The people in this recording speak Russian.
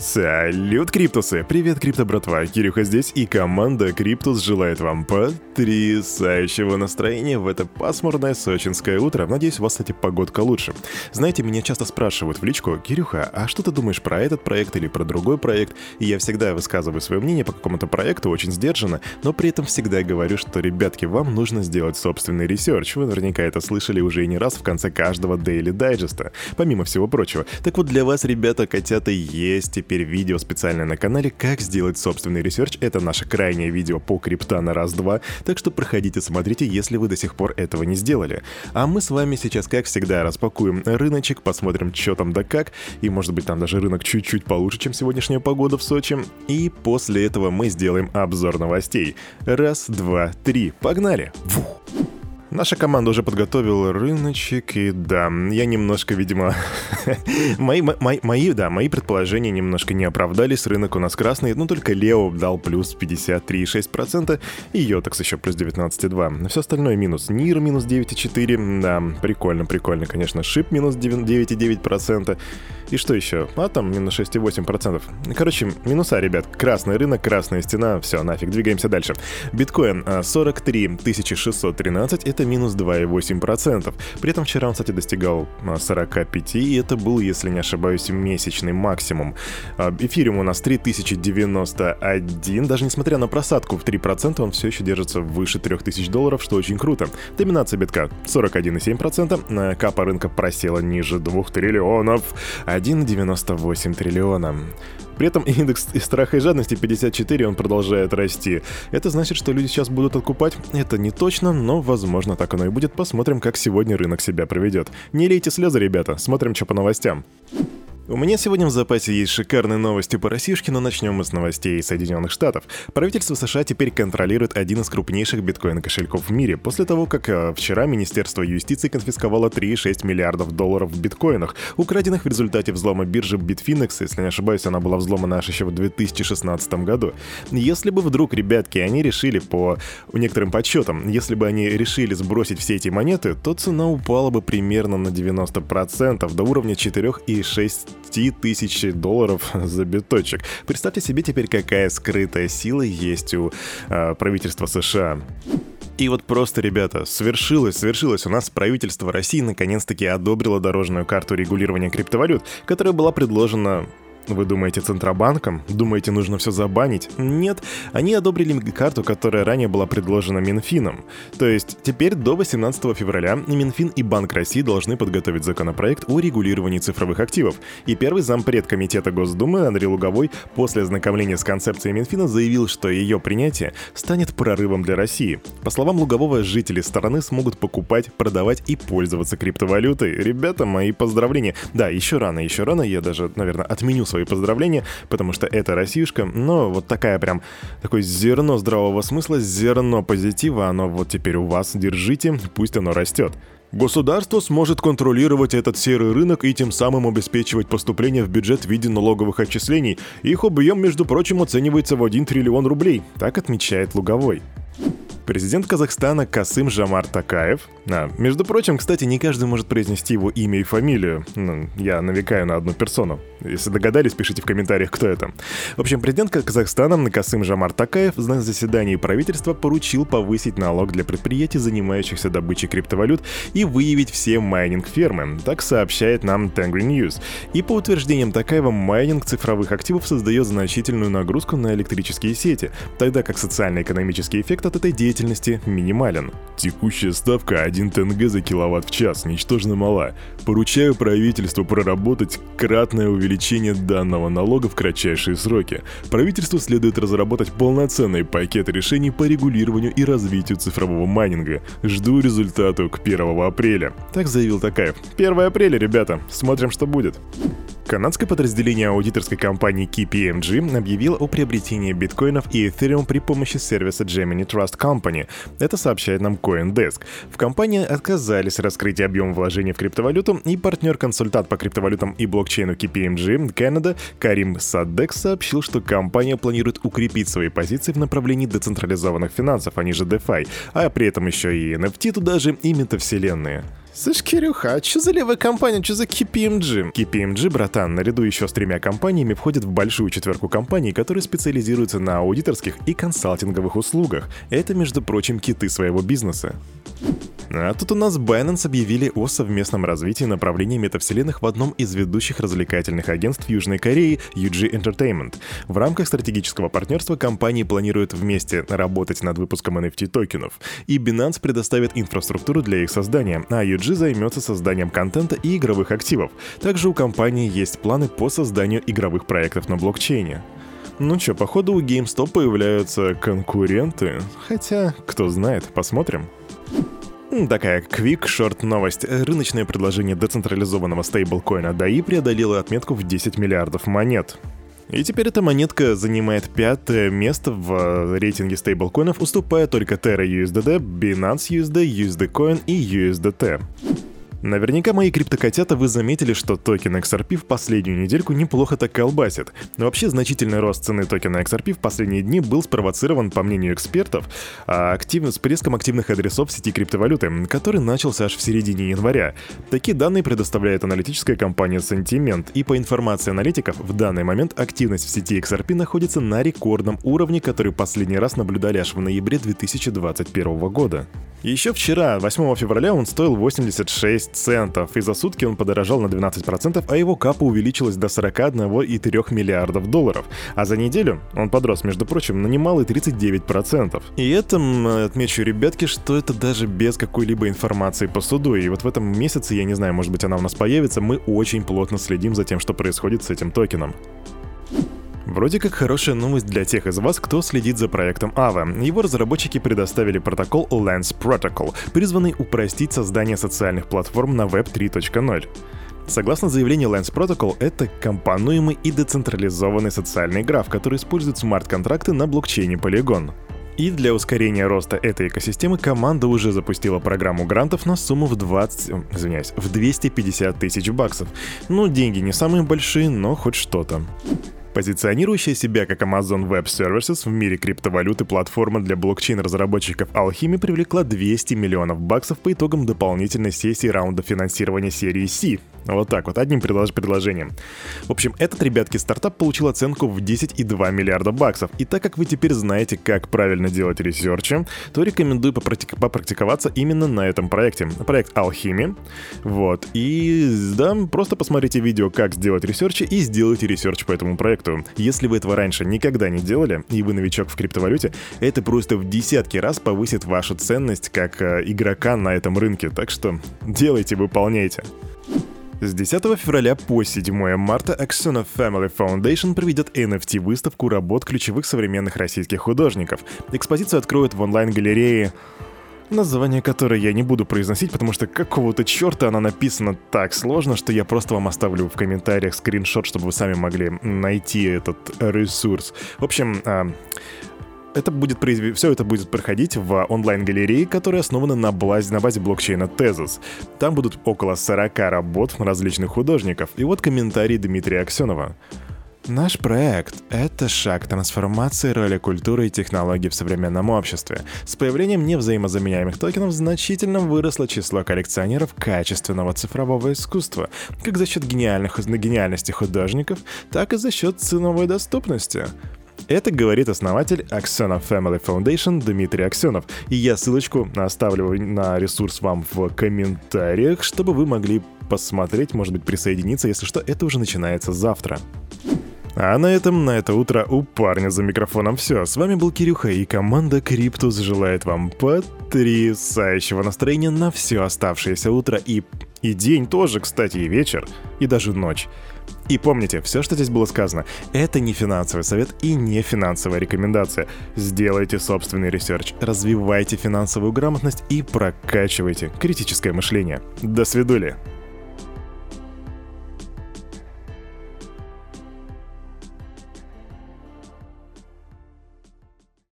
Салют, Криптусы! Привет, Крипто братва! Кирюха здесь и команда Криптус желает вам потрясающего настроения в это пасмурное сочинское утро. Надеюсь, у вас, кстати, погодка лучше. Знаете, меня часто спрашивают в личку, Кирюха, а что ты думаешь про этот проект или про другой проект? И я всегда высказываю свое мнение по какому-то проекту очень сдержанно, но при этом всегда говорю, что, ребятки, вам нужно сделать собственный research. Вы наверняка это слышали уже и не раз в конце каждого Daily Digest, помимо всего прочего. Так вот, для вас, ребята, котята, есть теперь видео специальное на канале «Как сделать собственный research». Это наше крайнее видео по крипта на раз-два, так что проходите, смотрите, если вы до сих пор этого не сделали. А мы с вами сейчас, как всегда, распакуем рыночек, посмотрим, что там да как, и может быть там даже рынок чуть-чуть получше, чем сегодняшняя погода в Сочи. И после этого мы сделаем обзор новостей. Раз, два, три, погнали! Вух! Наша команда уже подготовила рыночек, и да, я немножко, видимо... мои, мои, мои, да, мои предположения немножко не оправдались, рынок у нас красный, но только Лео дал плюс 53,6%, и Йотекс еще плюс 19,2%. Все остальное минус. Нир минус 9,4%, да, прикольно, прикольно, конечно. Шип минус 9,9%. И что еще? Атом минус 6,8%. Короче, минуса, ребят. Красный рынок, красная стена, все, нафиг, двигаемся дальше. Биткоин 43 613, это минус 2,8%. При этом вчера он, кстати, достигал 45, и это был, если не ошибаюсь, месячный максимум. А, эфириум у нас 3091, даже несмотря на просадку в 3%, он все еще держится выше 3000 долларов, что очень круто. Доминация битка 41,7%, капа рынка просела ниже 2 триллионов, 1,98 триллиона. При этом индекс страха и жадности 54, он продолжает расти. Это значит, что люди сейчас будут откупать? Это не точно, но возможно так оно и будет. Посмотрим, как сегодня рынок себя проведет. Не лейте слезы, ребята, смотрим, что по новостям. У меня сегодня в запасе есть шикарные новости по Российшке, но начнем мы с новостей из Соединенных Штатов. Правительство США теперь контролирует один из крупнейших биткоин-кошельков в мире, после того, как э, вчера Министерство юстиции конфисковало 3,6 миллиардов долларов в биткоинах, украденных в результате взлома биржи Bitfinex, если не ошибаюсь, она была взломана аж еще в 2016 году. Если бы вдруг, ребятки, они решили по некоторым подсчетам, если бы они решили сбросить все эти монеты, то цена упала бы примерно на 90% до уровня 4,6 тысяч долларов за биточек. Представьте себе теперь, какая скрытая сила есть у э, правительства США. И вот просто, ребята, свершилось, свершилось. У нас правительство России наконец-таки одобрило дорожную карту регулирования криптовалют, которая была предложена вы думаете Центробанком? Думаете, нужно все забанить? Нет, они одобрили карту, которая ранее была предложена Минфином. То есть теперь до 18 февраля Минфин и Банк России должны подготовить законопроект о регулировании цифровых активов. И первый зампред Комитета Госдумы Андрей Луговой после ознакомления с концепцией Минфина заявил, что ее принятие станет прорывом для России. По словам Лугового, жители страны смогут покупать, продавать и пользоваться криптовалютой. Ребята, мои поздравления. Да, еще рано, еще рано, я даже, наверное, отменю свои поздравления, потому что это Россиюшка, но вот такая прям, такое зерно здравого смысла, зерно позитива, оно вот теперь у вас, держите, пусть оно растет. Государство сможет контролировать этот серый рынок и тем самым обеспечивать поступление в бюджет в виде налоговых отчислений. Их объем, между прочим, оценивается в 1 триллион рублей, так отмечает Луговой. Президент Казахстана Касым Жамар Такаев. А, между прочим, кстати, не каждый может произнести его имя и фамилию. Ну, я навекаю на одну персону. Если догадались, пишите в комментариях, кто это. В общем, президент Казахстана Касым Жамар Такаев на заседании правительства поручил повысить налог для предприятий, занимающихся добычей криптовалют, и выявить все майнинг-фермы. Так сообщает нам Tengri News. И по утверждениям Токаева, майнинг цифровых активов создает значительную нагрузку на электрические сети, тогда как социально-экономический эффект от этой деятельности производительности минимален. Текущая ставка 1 тенге за киловатт в час ничтожно мала. Поручаю правительству проработать кратное увеличение данного налога в кратчайшие сроки. Правительству следует разработать полноценный пакет решений по регулированию и развитию цифрового майнинга. Жду результату к 1 апреля. Так заявил Токаев. 1 апреля, ребята. Смотрим, что будет. Канадское подразделение аудиторской компании KPMG объявило о приобретении биткоинов и эфириум при помощи сервиса Gemini Trust Company. Это сообщает нам CoinDesk. В компании отказались раскрыть объем вложений в криптовалюту, и партнер-консультант по криптовалютам и блокчейну KPMG Canada Карим Садек сообщил, что компания планирует укрепить свои позиции в направлении децентрализованных финансов, они же DeFi, а при этом еще и NFT туда же и метавселенные. Слышь, Кирюха, а что за левая компания, что за KPMG? KPMG, братан, наряду еще с тремя компаниями входит в большую четверку компаний, которые специализируются на аудиторских и консалтинговых услугах. Это, между прочим, киты своего бизнеса. А тут у нас Binance объявили о совместном развитии направления метавселенных в одном из ведущих развлекательных агентств Южной Кореи UG Entertainment. В рамках стратегического партнерства компании планируют вместе работать над выпуском NFT токенов. И Binance предоставит инфраструктуру для их создания, а UG займется созданием контента и игровых активов. Также у компании есть планы по созданию игровых проектов на блокчейне. Ну чё, походу у GameStop появляются конкуренты. Хотя, кто знает, посмотрим. Такая quick short новость. Рыночное предложение децентрализованного стейблкоина DAI преодолело отметку в 10 миллиардов монет. И теперь эта монетка занимает пятое место в рейтинге стейблкоинов, уступая только Terra USDD, Binance USD, USD Coin и USDT. Наверняка мои криптокотята вы заметили, что токен XRP в последнюю недельку неплохо так колбасит. Но вообще значительный рост цены токена XRP в последние дни был спровоцирован, по мнению экспертов, актив... спреском активных адресов сети криптовалюты, который начался аж в середине января. Такие данные предоставляет аналитическая компания Sentiment, и по информации аналитиков, в данный момент активность в сети XRP находится на рекордном уровне, который последний раз наблюдали аж в ноябре 2021 года. Еще вчера, 8 февраля, он стоил 86 центов, и за сутки он подорожал на 12%, а его капа увеличилась до 41,3 миллиардов долларов. А за неделю он подрос, между прочим, на немалые 39%. И этом отмечу, ребятки, что это даже без какой-либо информации по суду. И вот в этом месяце, я не знаю, может быть она у нас появится, мы очень плотно следим за тем, что происходит с этим токеном. Вроде как хорошая новость для тех из вас, кто следит за проектом Aave. Его разработчики предоставили протокол Lens Protocol, призванный упростить создание социальных платформ на Web 3.0. Согласно заявлению Lens Protocol, это компонуемый и децентрализованный социальный граф, который использует смарт-контракты на блокчейне Polygon. И для ускорения роста этой экосистемы команда уже запустила программу грантов на сумму в 20... извиняюсь, в 250 тысяч баксов. Ну, деньги не самые большие, но хоть что-то. Позиционирующая себя как Amazon Web Services в мире криптовалюты платформа для блокчейн-разработчиков Alchemy привлекла 200 миллионов баксов по итогам дополнительной сессии раунда финансирования серии C. Вот так вот, одним предлож предложением. В общем, этот, ребятки, стартап получил оценку в 10,2 миллиарда баксов. И так как вы теперь знаете, как правильно делать research и, то рекомендую попрактик попрактиковаться именно на этом проекте. Проект Alchemy. Вот. И да, просто посмотрите видео, как сделать research и и сделайте research по этому проекту. Если вы этого раньше никогда не делали, и вы новичок в криптовалюте, это просто в десятки раз повысит вашу ценность как э, игрока на этом рынке. Так что делайте, выполняйте. С 10 февраля по 7 марта Axona Family Foundation проведет NFT-выставку работ ключевых современных российских художников. Экспозицию откроют в онлайн-галерее название которой я не буду произносить, потому что какого-то черта она написана так сложно, что я просто вам оставлю в комментариях скриншот, чтобы вы сами могли найти этот ресурс. В общем, а, это будет произв... все это будет проходить в онлайн-галерее, которая основана на базе, на базе блокчейна Tezos. Там будут около 40 работ различных художников. И вот комментарий Дмитрия Аксенова. Наш проект — это шаг трансформации роли культуры и технологий в современном обществе. С появлением невзаимозаменяемых токенов значительно выросло число коллекционеров качественного цифрового искусства, как за счет гениальных, гениальности художников, так и за счет ценовой доступности. Это говорит основатель Аксенов Family Foundation Дмитрий Аксенов. И я ссылочку оставлю на ресурс вам в комментариях, чтобы вы могли посмотреть, может быть, присоединиться, если что, это уже начинается завтра. А на этом, на это утро у парня за микрофоном все. С вами был Кирюха и команда Криптус желает вам потрясающего настроения на все оставшееся утро и, и день тоже, кстати, и вечер, и даже ночь. И помните, все, что здесь было сказано, это не финансовый совет и не финансовая рекомендация. Сделайте собственный research, развивайте финансовую грамотность и прокачивайте критическое мышление. До свидули!